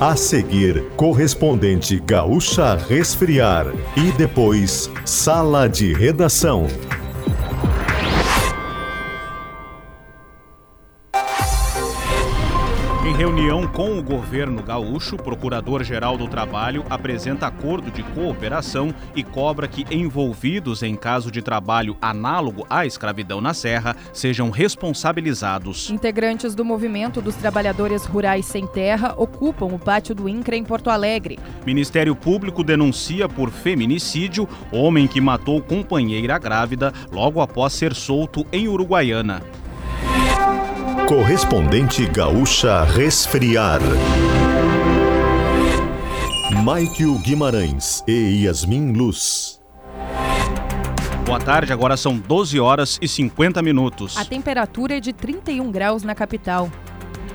A seguir, correspondente Gaúcha Resfriar. E depois, Sala de Redação. Reunião com o governo gaúcho, o Procurador-Geral do Trabalho apresenta acordo de cooperação e cobra que envolvidos em caso de trabalho análogo à escravidão na Serra sejam responsabilizados. Integrantes do movimento dos trabalhadores rurais sem terra ocupam o pátio do INCRA em Porto Alegre. Ministério Público denuncia por feminicídio homem que matou companheira grávida logo após ser solto em Uruguaiana. Correspondente Gaúcha Resfriar. Maikio Guimarães e Yasmin Luz. Boa tarde, agora são 12 horas e 50 minutos. A temperatura é de 31 graus na capital.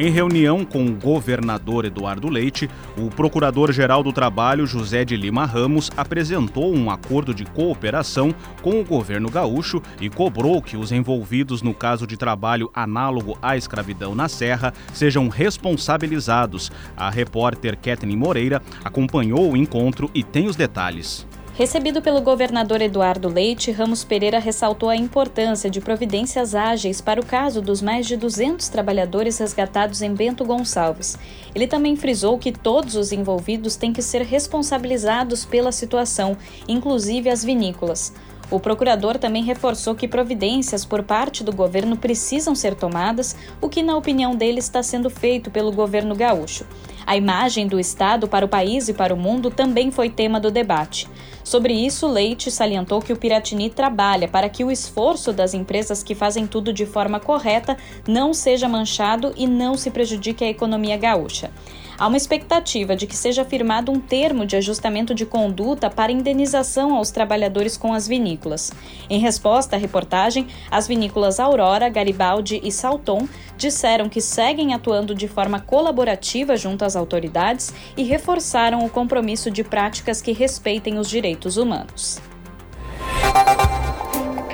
Em reunião com o governador Eduardo Leite, o procurador-geral do Trabalho, José de Lima Ramos, apresentou um acordo de cooperação com o governo gaúcho e cobrou que os envolvidos no caso de trabalho análogo à escravidão na Serra sejam responsabilizados. A repórter Kathleen Moreira acompanhou o encontro e tem os detalhes. Recebido pelo governador Eduardo Leite, Ramos Pereira ressaltou a importância de providências ágeis para o caso dos mais de 200 trabalhadores resgatados em Bento Gonçalves. Ele também frisou que todos os envolvidos têm que ser responsabilizados pela situação, inclusive as vinícolas. O procurador também reforçou que providências por parte do governo precisam ser tomadas, o que, na opinião dele, está sendo feito pelo governo gaúcho. A imagem do Estado para o país e para o mundo também foi tema do debate. Sobre isso, Leite salientou que o Piratini trabalha para que o esforço das empresas que fazem tudo de forma correta não seja manchado e não se prejudique a economia gaúcha. Há uma expectativa de que seja firmado um termo de ajustamento de conduta para indenização aos trabalhadores com as vinícolas. Em resposta à reportagem, as vinícolas Aurora, Garibaldi e Salton disseram que seguem atuando de forma colaborativa junto às autoridades e reforçaram o compromisso de práticas que respeitem os direitos humanos.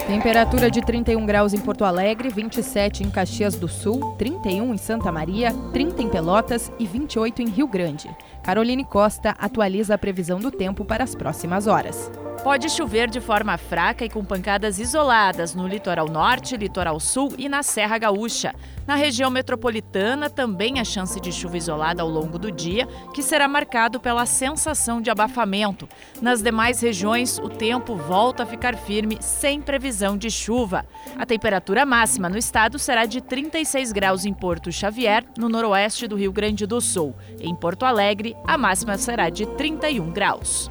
Temperatura de 31 graus em Porto Alegre, 27 em Caxias do Sul, 31 em Santa Maria, 30 em Pelotas e 28 em Rio Grande. Caroline Costa atualiza a previsão do tempo para as próximas horas. Pode chover de forma fraca e com pancadas isoladas no litoral norte, litoral sul e na Serra Gaúcha. Na região metropolitana, também há chance de chuva isolada ao longo do dia, que será marcado pela sensação de abafamento. Nas demais regiões, o tempo volta a ficar firme, sem previsão de chuva. A temperatura máxima no estado será de 36 graus em Porto Xavier, no noroeste do Rio Grande do Sul. Em Porto Alegre, a máxima será de 31 graus.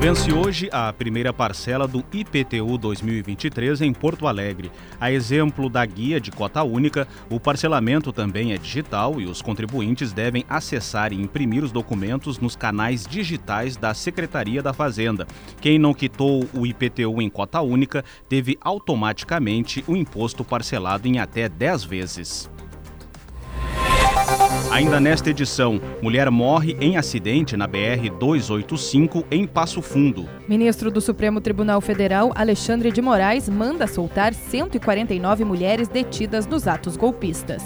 Vence hoje a primeira parcela do IPTU 2023 em Porto Alegre. A exemplo da guia de cota única, o parcelamento também é digital e os contribuintes devem acessar e imprimir os documentos nos canais digitais da Secretaria da Fazenda. Quem não quitou o IPTU em cota única teve automaticamente o imposto parcelado em até 10 vezes. Ainda nesta edição, mulher morre em acidente na BR 285 em Passo Fundo. Ministro do Supremo Tribunal Federal, Alexandre de Moraes, manda soltar 149 mulheres detidas nos atos golpistas.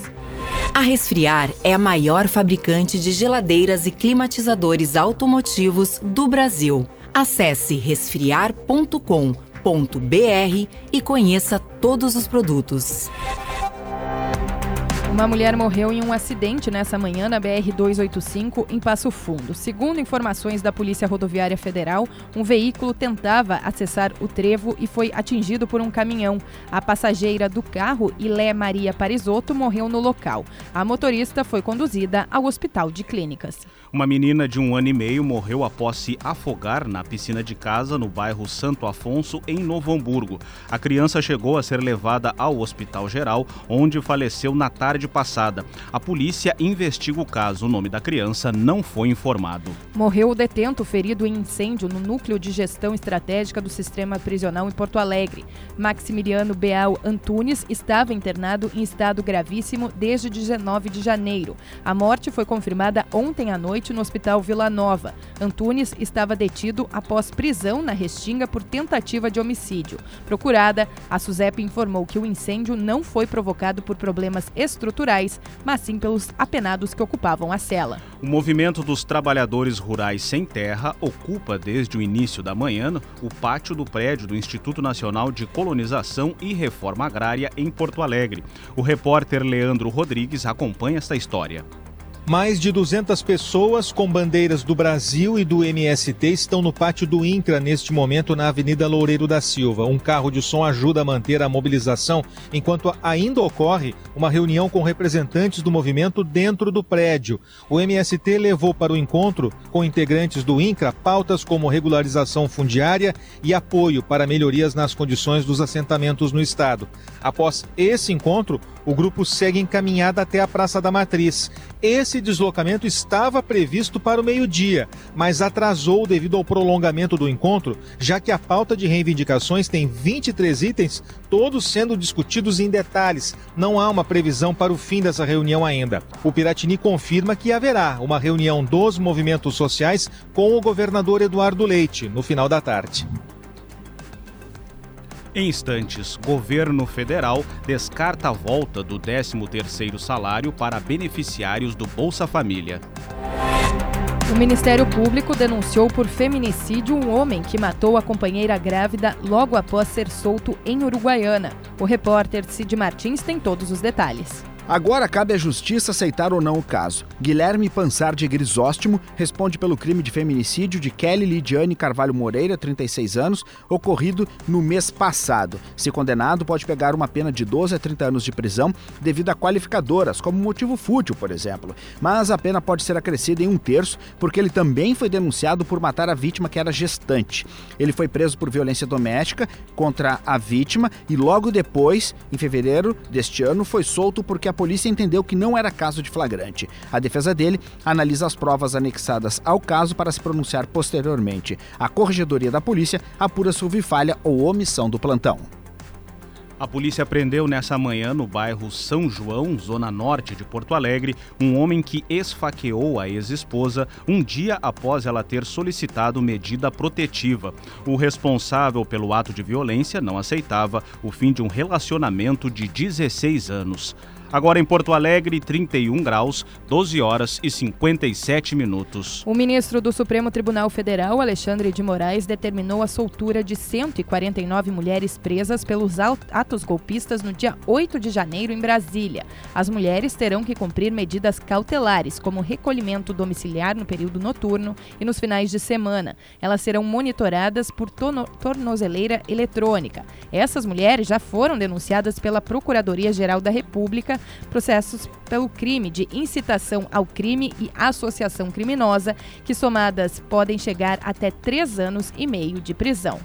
A Resfriar é a maior fabricante de geladeiras e climatizadores automotivos do Brasil. Acesse resfriar.com.br e conheça todos os produtos. Uma mulher morreu em um acidente nessa manhã na BR-285, em Passo Fundo. Segundo informações da Polícia Rodoviária Federal, um veículo tentava acessar o trevo e foi atingido por um caminhão. A passageira do carro, Ilé Maria Parisotto, morreu no local. A motorista foi conduzida ao Hospital de Clínicas. Uma menina de um ano e meio morreu após se afogar na piscina de casa no bairro Santo Afonso, em Novo Hamburgo. A criança chegou a ser levada ao Hospital Geral, onde faleceu na tarde passada. A polícia investiga o caso. O nome da criança não foi informado. Morreu o detento ferido em incêndio no núcleo de gestão estratégica do sistema prisional em Porto Alegre. Maximiliano Beal Antunes estava internado em estado gravíssimo desde 19 de janeiro. A morte foi confirmada ontem à noite noite no Hospital Vila Nova. Antunes estava detido após prisão na Restinga por tentativa de homicídio. Procurada, a SUSEP informou que o incêndio não foi provocado por problemas estruturais, mas sim pelos apenados que ocupavam a cela. O movimento dos trabalhadores rurais sem terra ocupa desde o início da manhã o pátio do prédio do Instituto Nacional de Colonização e Reforma Agrária em Porto Alegre. O repórter Leandro Rodrigues acompanha esta história. Mais de 200 pessoas com bandeiras do Brasil e do MST estão no pátio do INCRA neste momento na Avenida Loureiro da Silva. Um carro de som ajuda a manter a mobilização enquanto ainda ocorre uma reunião com representantes do movimento dentro do prédio. O MST levou para o encontro com integrantes do INCRA pautas como regularização fundiária e apoio para melhorias nas condições dos assentamentos no estado. Após esse encontro, o grupo segue encaminhado até a Praça da Matriz. Esse deslocamento estava previsto para o meio-dia, mas atrasou devido ao prolongamento do encontro, já que a pauta de reivindicações tem 23 itens, todos sendo discutidos em detalhes. Não há uma previsão para o fim dessa reunião ainda. O Piratini confirma que haverá uma reunião dos movimentos sociais com o governador Eduardo Leite no final da tarde. Em instantes, governo federal descarta a volta do 13º salário para beneficiários do Bolsa Família. O Ministério Público denunciou por feminicídio um homem que matou a companheira grávida logo após ser solto em Uruguaiana. O repórter Cid Martins tem todos os detalhes. Agora cabe à justiça aceitar ou não o caso. Guilherme Pansardi Grisóstimo responde pelo crime de feminicídio de Kelly Lidiane Carvalho Moreira, 36 anos, ocorrido no mês passado. Se condenado, pode pegar uma pena de 12 a 30 anos de prisão devido a qualificadoras, como motivo fútil, por exemplo. Mas a pena pode ser acrescida em um terço, porque ele também foi denunciado por matar a vítima que era gestante. Ele foi preso por violência doméstica contra a vítima e logo depois, em fevereiro deste ano, foi solto porque a polícia entendeu que não era caso de flagrante. A defesa dele analisa as provas anexadas ao caso para se pronunciar posteriormente. A Corregedoria da Polícia apura se houve falha ou omissão do plantão. A polícia prendeu nessa manhã no bairro São João, zona norte de Porto Alegre, um homem que esfaqueou a ex-esposa um dia após ela ter solicitado medida protetiva. O responsável pelo ato de violência não aceitava o fim de um relacionamento de 16 anos. Agora em Porto Alegre, 31 graus, 12 horas e 57 minutos. O ministro do Supremo Tribunal Federal, Alexandre de Moraes, determinou a soltura de 149 mulheres presas pelos atos golpistas no dia 8 de janeiro em Brasília. As mulheres terão que cumprir medidas cautelares, como recolhimento domiciliar no período noturno e nos finais de semana. Elas serão monitoradas por tornozeleira eletrônica. Essas mulheres já foram denunciadas pela Procuradoria-Geral da República processos pelo crime de incitação ao crime e associação criminosa, que somadas podem chegar até três anos e meio de prisão.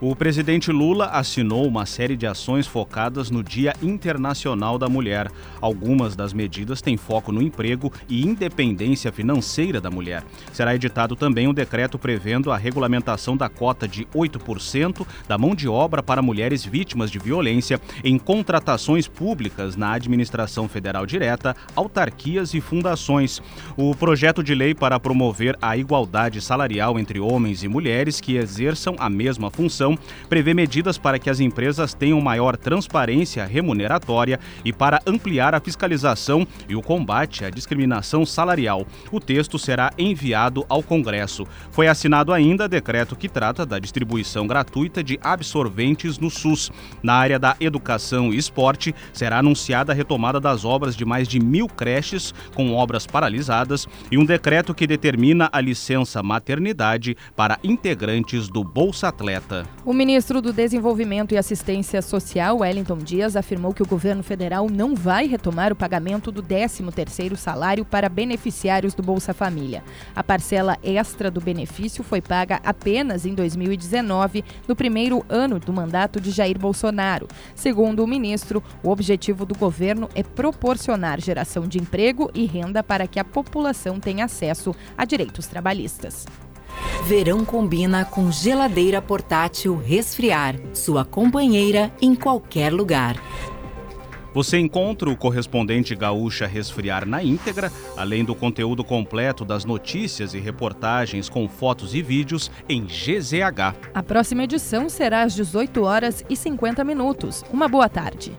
O presidente Lula assinou uma série de ações focadas no Dia Internacional da Mulher. Algumas das medidas têm foco no emprego e independência financeira da mulher. Será editado também um decreto prevendo a regulamentação da cota de 8% da mão de obra para mulheres vítimas de violência em contratações públicas na administração federal direta, autarquias e fundações. O projeto de lei para promover a igualdade salarial entre homens e mulheres que exerçam a mesma função prevê medidas para que as empresas tenham maior transparência remuneratória e para ampliar a fiscalização e o combate à discriminação salarial. O texto será enviado ao Congresso. Foi assinado ainda decreto que trata da distribuição gratuita de absorventes no SUS. Na área da educação e esporte, será anunciada a retomada das obras de mais de mil creches com obras paralisadas e um decreto que determina a licença maternidade para integrantes do Bolsa Atleta. O ministro do Desenvolvimento e Assistência Social, Wellington Dias, afirmou que o governo federal não vai retomar o pagamento do 13º salário para beneficiários do Bolsa Família. A parcela extra do benefício foi paga apenas em 2019, no primeiro ano do mandato de Jair Bolsonaro. Segundo o ministro, o objetivo do governo é proporcionar geração de emprego e renda para que a população tenha acesso a direitos trabalhistas. Verão combina com geladeira portátil resfriar, sua companheira em qualquer lugar. Você encontra o correspondente Gaúcha Resfriar na íntegra, além do conteúdo completo das notícias e reportagens com fotos e vídeos em GZH. A próxima edição será às 18 horas e 50 minutos. Uma boa tarde.